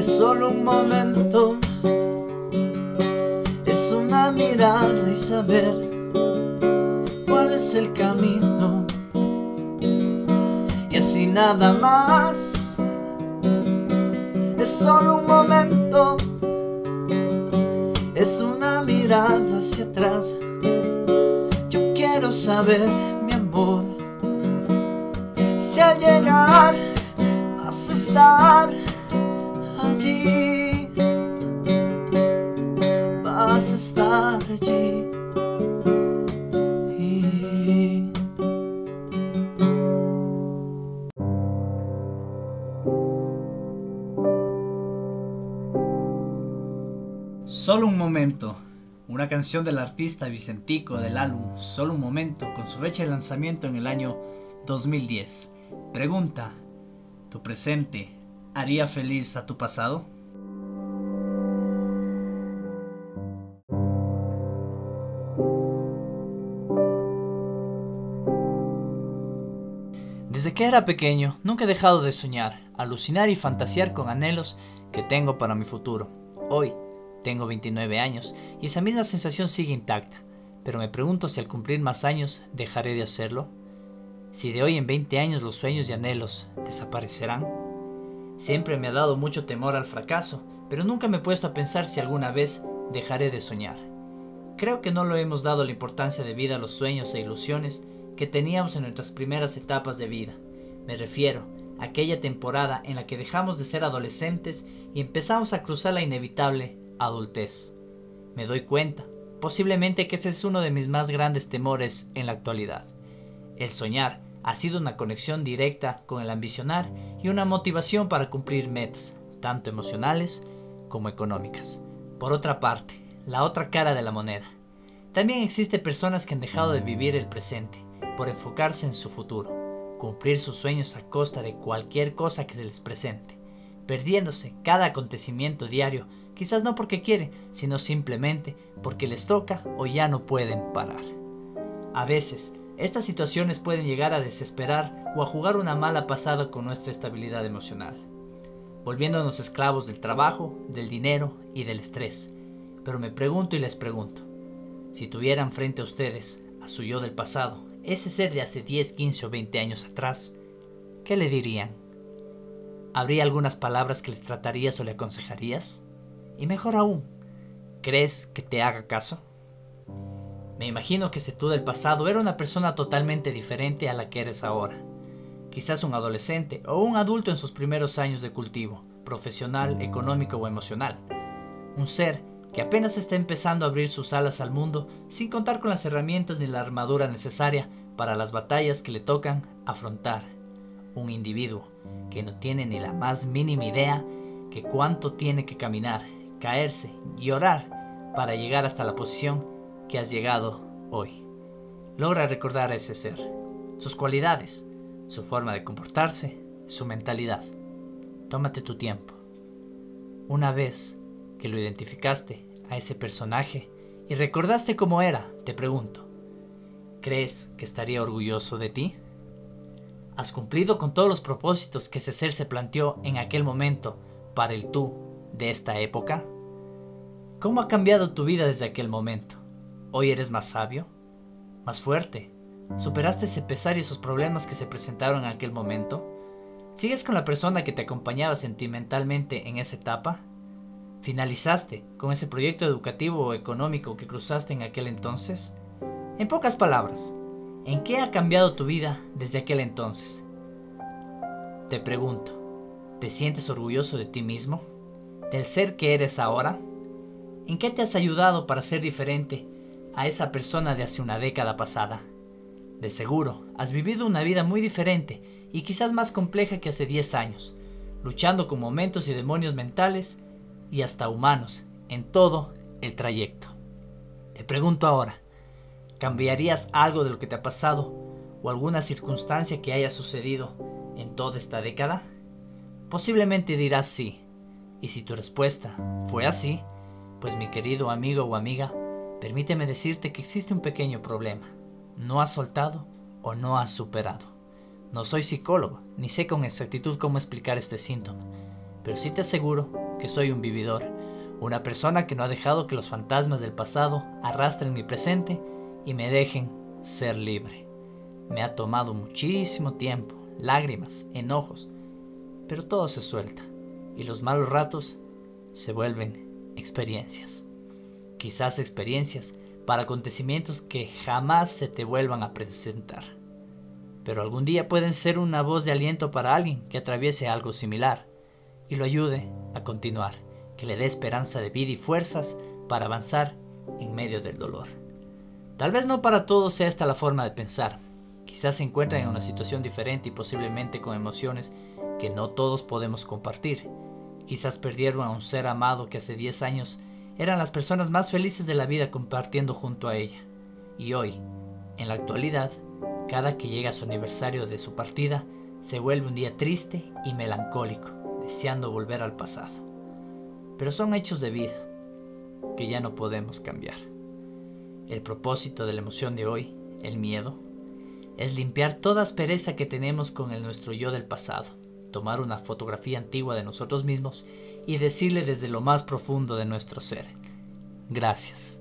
es solo un momento, es una mirada y saber cuál es el camino. Y así nada más, es solo un momento, es una mirada hacia atrás. Yo quiero saber, mi amor, si al llegar vas a estar Solo un momento. Una canción del artista Vicentico del álbum Solo un momento con su fecha de lanzamiento en el año 2010. Pregunta, ¿tu presente haría feliz a tu pasado? Desde que era pequeño, nunca he dejado de soñar, alucinar y fantasear con anhelos que tengo para mi futuro. Hoy tengo 29 años y esa misma sensación sigue intacta, pero me pregunto si al cumplir más años dejaré de hacerlo. Si de hoy en 20 años los sueños y anhelos desaparecerán. Siempre me ha dado mucho temor al fracaso, pero nunca me he puesto a pensar si alguna vez dejaré de soñar. Creo que no lo hemos dado la importancia de vida a los sueños e ilusiones que teníamos en nuestras primeras etapas de vida. Me refiero a aquella temporada en la que dejamos de ser adolescentes y empezamos a cruzar la inevitable adultez. Me doy cuenta, posiblemente que ese es uno de mis más grandes temores en la actualidad. El soñar ha sido una conexión directa con el ambicionar y una motivación para cumplir metas, tanto emocionales como económicas. Por otra parte, la otra cara de la moneda. También existe personas que han dejado de vivir el presente por enfocarse en su futuro, cumplir sus sueños a costa de cualquier cosa que se les presente, perdiéndose cada acontecimiento diario, quizás no porque quieren, sino simplemente porque les toca o ya no pueden parar. A veces, estas situaciones pueden llegar a desesperar o a jugar una mala pasada con nuestra estabilidad emocional, volviéndonos esclavos del trabajo, del dinero y del estrés. Pero me pregunto y les pregunto, si tuvieran frente a ustedes a su yo del pasado, ese ser de hace 10, 15 o 20 años atrás, ¿qué le dirían? ¿Habría algunas palabras que les tratarías o le aconsejarías? Y mejor aún, ¿crees que te haga caso? Me imagino que ese tú del pasado era una persona totalmente diferente a la que eres ahora. Quizás un adolescente o un adulto en sus primeros años de cultivo, profesional, económico o emocional. Un ser que apenas está empezando a abrir sus alas al mundo sin contar con las herramientas ni la armadura necesaria para las batallas que le tocan afrontar. Un individuo que no tiene ni la más mínima idea que cuánto tiene que caminar, caerse y orar para llegar hasta la posición que has llegado hoy. Logra recordar a ese ser, sus cualidades, su forma de comportarse, su mentalidad. Tómate tu tiempo. Una vez que lo identificaste a ese personaje y recordaste cómo era, te pregunto, ¿crees que estaría orgulloso de ti? ¿Has cumplido con todos los propósitos que ese ser se planteó en aquel momento para el tú de esta época? ¿Cómo ha cambiado tu vida desde aquel momento? ¿Hoy eres más sabio? ¿Más fuerte? ¿Superaste ese pesar y esos problemas que se presentaron en aquel momento? ¿Sigues con la persona que te acompañaba sentimentalmente en esa etapa? ¿Finalizaste con ese proyecto educativo o económico que cruzaste en aquel entonces? En pocas palabras, ¿en qué ha cambiado tu vida desde aquel entonces? Te pregunto, ¿te sientes orgulloso de ti mismo? ¿Del ser que eres ahora? ¿En qué te has ayudado para ser diferente a esa persona de hace una década pasada? De seguro, has vivido una vida muy diferente y quizás más compleja que hace 10 años, luchando con momentos y demonios mentales y hasta humanos en todo el trayecto. Te pregunto ahora, ¿cambiarías algo de lo que te ha pasado o alguna circunstancia que haya sucedido en toda esta década? Posiblemente dirás sí, y si tu respuesta fue así, pues mi querido amigo o amiga, permíteme decirte que existe un pequeño problema. No has soltado o no has superado. No soy psicólogo, ni sé con exactitud cómo explicar este síntoma, pero sí te aseguro que soy un vividor, una persona que no ha dejado que los fantasmas del pasado arrastren mi presente y me dejen ser libre. Me ha tomado muchísimo tiempo, lágrimas, enojos, pero todo se suelta y los malos ratos se vuelven experiencias. Quizás experiencias para acontecimientos que jamás se te vuelvan a presentar. Pero algún día pueden ser una voz de aliento para alguien que atraviese algo similar y lo ayude a continuar, que le dé esperanza de vida y fuerzas para avanzar en medio del dolor. Tal vez no para todos sea esta la forma de pensar. Quizás se encuentran en una situación diferente y posiblemente con emociones que no todos podemos compartir. Quizás perdieron a un ser amado que hace 10 años eran las personas más felices de la vida compartiendo junto a ella. Y hoy, en la actualidad, cada que llega su aniversario de su partida, se vuelve un día triste y melancólico, deseando volver al pasado. Pero son hechos de vida que ya no podemos cambiar. El propósito de la emoción de hoy, el miedo, es limpiar toda aspereza que tenemos con el nuestro yo del pasado, tomar una fotografía antigua de nosotros mismos y decirle desde lo más profundo de nuestro ser, gracias.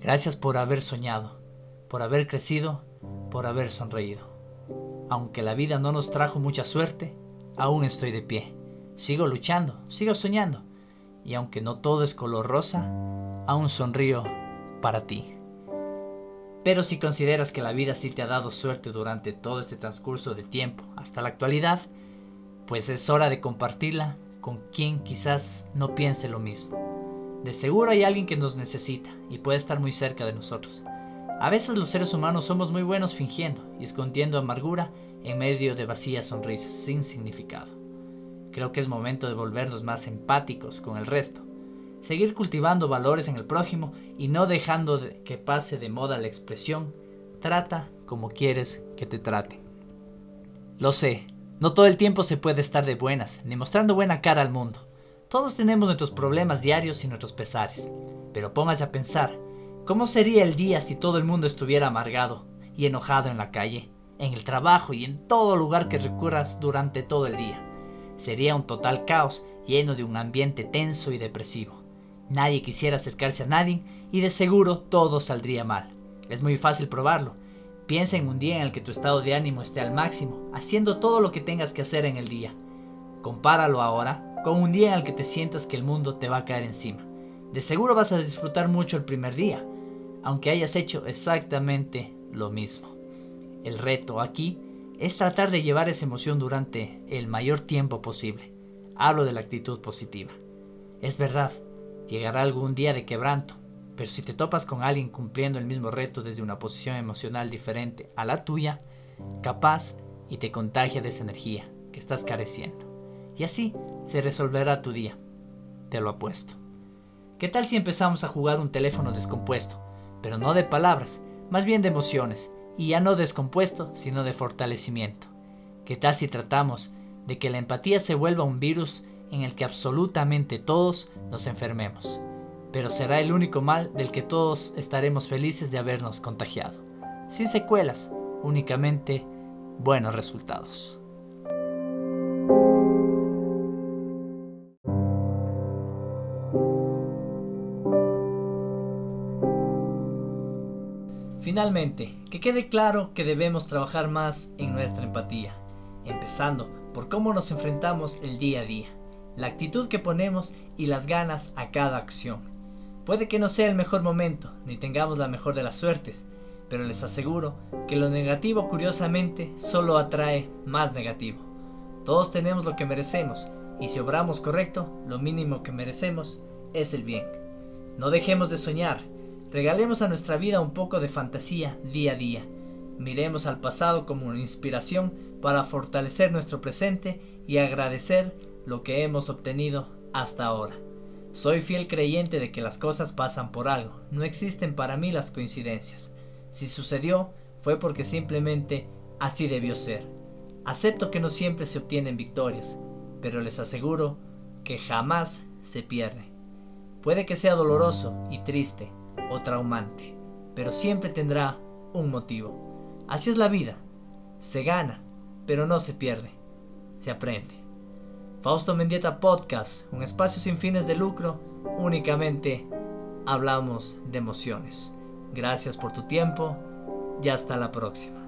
Gracias por haber soñado, por haber crecido, por haber sonreído. Aunque la vida no nos trajo mucha suerte, aún estoy de pie. Sigo luchando, sigo soñando. Y aunque no todo es color rosa, aún sonrío para ti. Pero si consideras que la vida sí te ha dado suerte durante todo este transcurso de tiempo hasta la actualidad, pues es hora de compartirla con quien quizás no piense lo mismo. De seguro hay alguien que nos necesita y puede estar muy cerca de nosotros. A veces los seres humanos somos muy buenos fingiendo y escondiendo amargura en medio de vacías sonrisas sin significado. Creo que es momento de volvernos más empáticos con el resto, seguir cultivando valores en el prójimo y no dejando que pase de moda la expresión trata como quieres que te traten. Lo sé, no todo el tiempo se puede estar de buenas, ni mostrando buena cara al mundo. Todos tenemos nuestros problemas diarios y nuestros pesares. Pero póngase a pensar, ¿cómo sería el día si todo el mundo estuviera amargado y enojado en la calle, en el trabajo y en todo lugar que recurras durante todo el día? Sería un total caos lleno de un ambiente tenso y depresivo. Nadie quisiera acercarse a nadie y de seguro todo saldría mal. Es muy fácil probarlo. Piensa en un día en el que tu estado de ánimo esté al máximo, haciendo todo lo que tengas que hacer en el día. Compáralo ahora con un día en el que te sientas que el mundo te va a caer encima. De seguro vas a disfrutar mucho el primer día, aunque hayas hecho exactamente lo mismo. El reto aquí es tratar de llevar esa emoción durante el mayor tiempo posible. Hablo de la actitud positiva. Es verdad, llegará algún día de quebranto, pero si te topas con alguien cumpliendo el mismo reto desde una posición emocional diferente a la tuya, capaz y te contagia de esa energía que estás careciendo. Y así se resolverá tu día. Te lo apuesto. ¿Qué tal si empezamos a jugar un teléfono descompuesto? Pero no de palabras, más bien de emociones. Y ya no descompuesto, sino de fortalecimiento. ¿Qué tal si tratamos de que la empatía se vuelva un virus en el que absolutamente todos nos enfermemos? Pero será el único mal del que todos estaremos felices de habernos contagiado. Sin secuelas, únicamente buenos resultados. Finalmente, que quede claro que debemos trabajar más en nuestra empatía, empezando por cómo nos enfrentamos el día a día, la actitud que ponemos y las ganas a cada acción. Puede que no sea el mejor momento, ni tengamos la mejor de las suertes, pero les aseguro que lo negativo curiosamente solo atrae más negativo. Todos tenemos lo que merecemos, y si obramos correcto, lo mínimo que merecemos es el bien. No dejemos de soñar, regalemos a nuestra vida un poco de fantasía día a día. Miremos al pasado como una inspiración para fortalecer nuestro presente y agradecer lo que hemos obtenido hasta ahora. Soy fiel creyente de que las cosas pasan por algo, no existen para mí las coincidencias. Si sucedió, fue porque simplemente así debió ser. Acepto que no siempre se obtienen victorias, pero les aseguro que jamás se pierde. Puede que sea doloroso y triste o traumante, pero siempre tendrá un motivo. Así es la vida. Se gana, pero no se pierde. Se aprende. Fausto Mendieta Podcast, un espacio sin fines de lucro, únicamente hablamos de emociones. Gracias por tu tiempo y hasta la próxima.